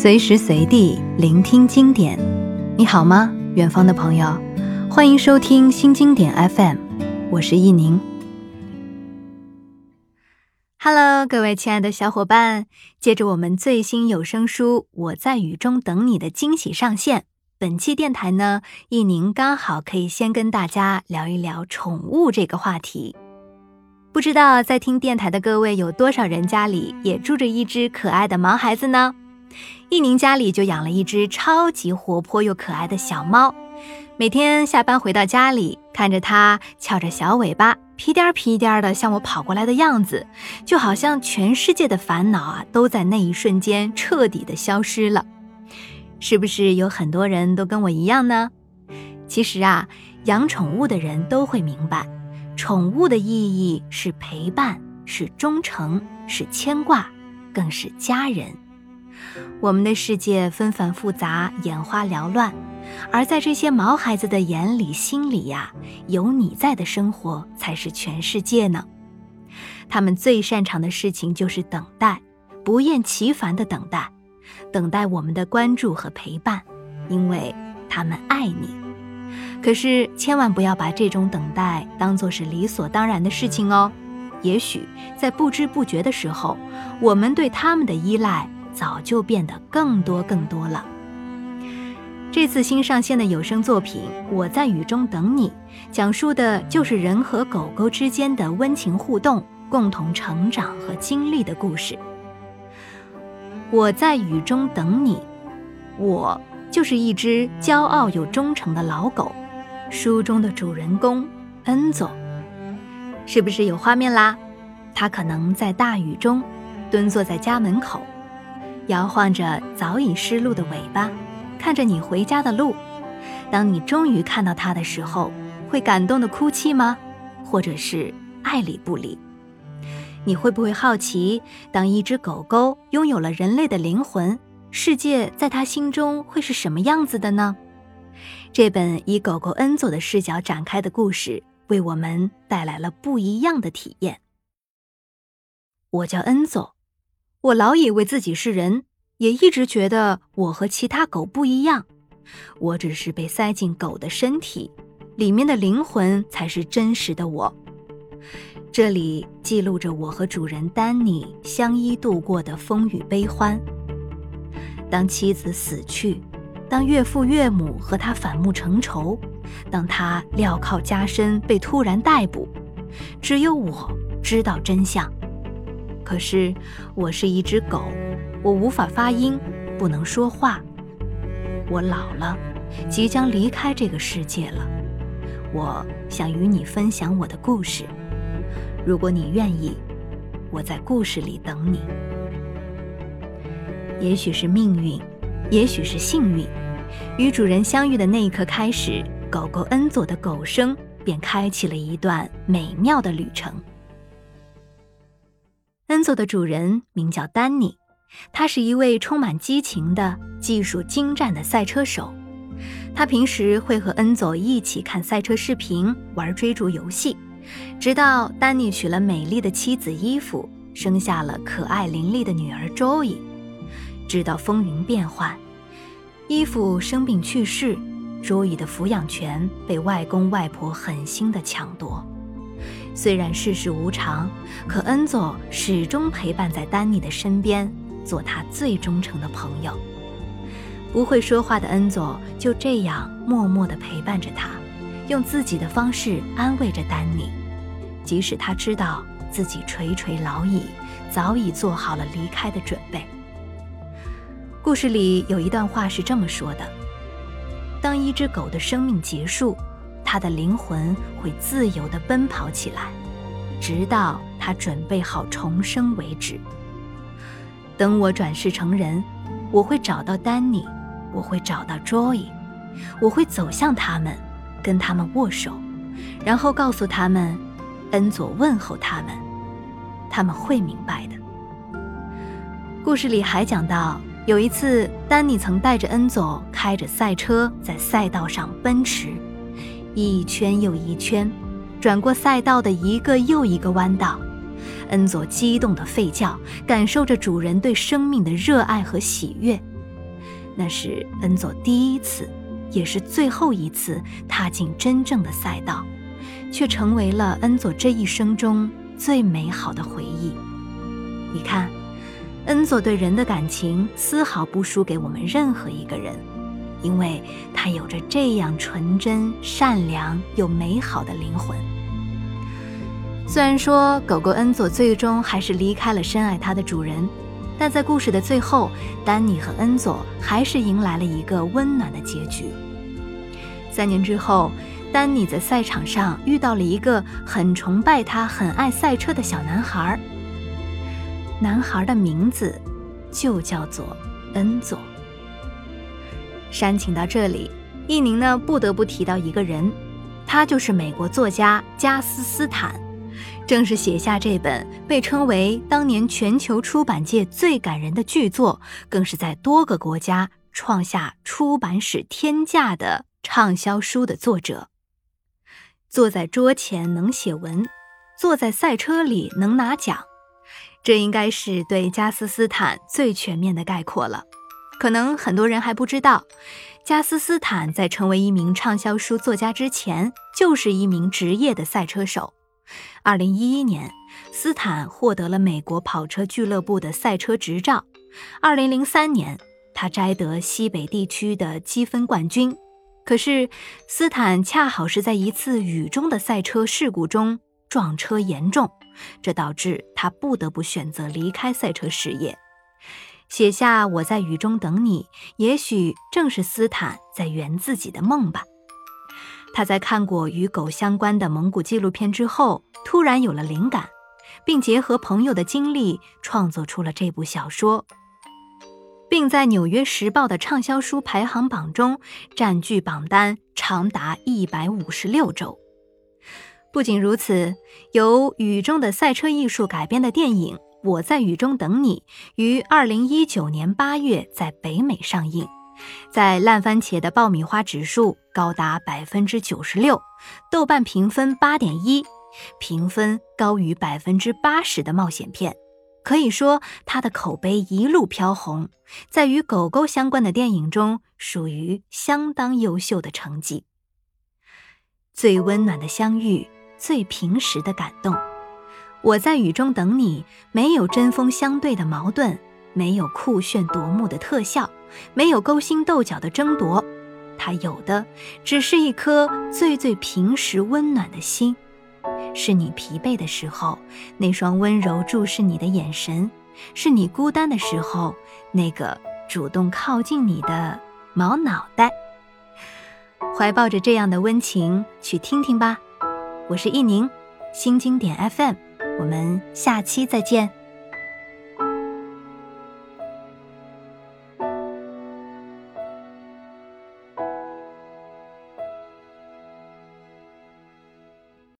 随时随地聆听经典，你好吗，远方的朋友？欢迎收听新经典 FM，我是易宁。Hello，各位亲爱的小伙伴，借着我们最新有声书《我在雨中等你》的惊喜上线，本期电台呢，易宁刚好可以先跟大家聊一聊宠物这个话题。不知道在听电台的各位有多少人家里也住着一只可爱的毛孩子呢？一宁家里就养了一只超级活泼又可爱的小猫，每天下班回到家里，看着它翘着小尾巴，屁颠儿屁颠儿的向我跑过来的样子，就好像全世界的烦恼啊都在那一瞬间彻底的消失了。是不是有很多人都跟我一样呢？其实啊，养宠物的人都会明白，宠物的意义是陪伴，是忠诚，是牵挂，更是家人。我们的世界纷繁复杂，眼花缭乱，而在这些毛孩子的眼里、心里呀，有你在的生活才是全世界呢。他们最擅长的事情就是等待，不厌其烦的等待，等待我们的关注和陪伴，因为他们爱你。可是千万不要把这种等待当作是理所当然的事情哦。也许在不知不觉的时候，我们对他们的依赖。早就变得更多更多了。这次新上线的有声作品《我在雨中等你》，讲述的就是人和狗狗之间的温情互动、共同成长和经历的故事。我在雨中等你，我就是一只骄傲又忠诚的老狗，书中的主人公恩佐，是不是有画面啦？他可能在大雨中蹲坐在家门口。摇晃着早已失路的尾巴，看着你回家的路。当你终于看到它的时候，会感动的哭泣吗？或者是爱理不理？你会不会好奇，当一只狗狗拥有了人类的灵魂，世界在它心中会是什么样子的呢？这本以狗狗恩佐的视角展开的故事，为我们带来了不一样的体验。我叫恩佐。我老以为自己是人，也一直觉得我和其他狗不一样。我只是被塞进狗的身体，里面的灵魂才是真实的我。这里记录着我和主人丹尼相依度过的风雨悲欢。当妻子死去，当岳父岳母和他反目成仇，当他镣铐加身被突然逮捕，只有我知道真相。可是，我是一只狗，我无法发音，不能说话。我老了，即将离开这个世界了。我想与你分享我的故事。如果你愿意，我在故事里等你。也许是命运，也许是幸运，与主人相遇的那一刻开始，狗狗恩佐的狗生便开启了一段美妙的旅程。恩佐的主人名叫丹尼，他是一位充满激情的、技术精湛的赛车手。他平时会和恩佐一起看赛车视频、玩追逐游戏，直到丹尼娶了美丽的妻子伊芙，生下了可爱伶俐的女儿 Joey。直到风云变幻，伊芙生病去世，Joey 的抚养权被外公外婆狠心的抢夺。虽然世事无常，可恩佐始终陪伴在丹尼的身边，做他最忠诚的朋友。不会说话的恩佐就这样默默地陪伴着他，用自己的方式安慰着丹尼，即使他知道自己垂垂老矣，早已做好了离开的准备。故事里有一段话是这么说的：“当一只狗的生命结束。”它的灵魂会自由地奔跑起来，直到他准备好重生为止。等我转世成人，我会找到丹尼，我会找到 Joy，我会走向他们，跟他们握手，然后告诉他们，恩佐问候他们，他们会明白的。故事里还讲到，有一次，丹尼曾带着恩佐开着赛车在赛道上奔驰。一圈又一圈，转过赛道的一个又一个弯道，恩佐激动的吠叫，感受着主人对生命的热爱和喜悦。那是恩佐第一次，也是最后一次踏进真正的赛道，却成为了恩佐这一生中最美好的回忆。你看，恩佐对人的感情丝毫不输给我们任何一个人，因为他有着这样纯真、善良又美好的灵魂。虽然说狗狗恩佐最终还是离开了深爱它的主人。但在故事的最后，丹尼和恩佐还是迎来了一个温暖的结局。三年之后，丹尼在赛场上遇到了一个很崇拜他、很爱赛车的小男孩。男孩的名字就叫做恩佐。煽情到这里，易宁呢不得不提到一个人，他就是美国作家加斯斯坦。正是写下这本被称为当年全球出版界最感人的巨作，更是在多个国家创下出版史天价的畅销书的作者。坐在桌前能写文，坐在赛车里能拿奖，这应该是对加斯斯坦最全面的概括了。可能很多人还不知道，加斯斯坦在成为一名畅销书作家之前，就是一名职业的赛车手。二零一一年，斯坦获得了美国跑车俱乐部的赛车执照。二零零三年，他摘得西北地区的积分冠军。可是，斯坦恰好是在一次雨中的赛车事故中撞车严重，这导致他不得不选择离开赛车事业。写下《我在雨中等你》，也许正是斯坦在圆自己的梦吧。他在看过与狗相关的蒙古纪录片之后，突然有了灵感，并结合朋友的经历创作出了这部小说，并在《纽约时报》的畅销书排行榜中占据榜单长达一百五十六周。不仅如此，由雨中的赛车艺术改编的电影《我在雨中等你》于二零一九年八月在北美上映。在烂番茄的爆米花指数高达百分之九十六，豆瓣评分八点一，评分高于百分之八十的冒险片，可以说它的口碑一路飘红，在与狗狗相关的电影中属于相当优秀的成绩。最温暖的相遇，最平实的感动。我在雨中等你，没有针锋相对的矛盾。没有酷炫夺目的特效，没有勾心斗角的争夺，它有的只是一颗最最平实温暖的心，是你疲惫的时候那双温柔注视你的眼神，是你孤单的时候那个主动靠近你的毛脑袋。怀抱着这样的温情去听听吧，我是易宁，新经典 FM，我们下期再见。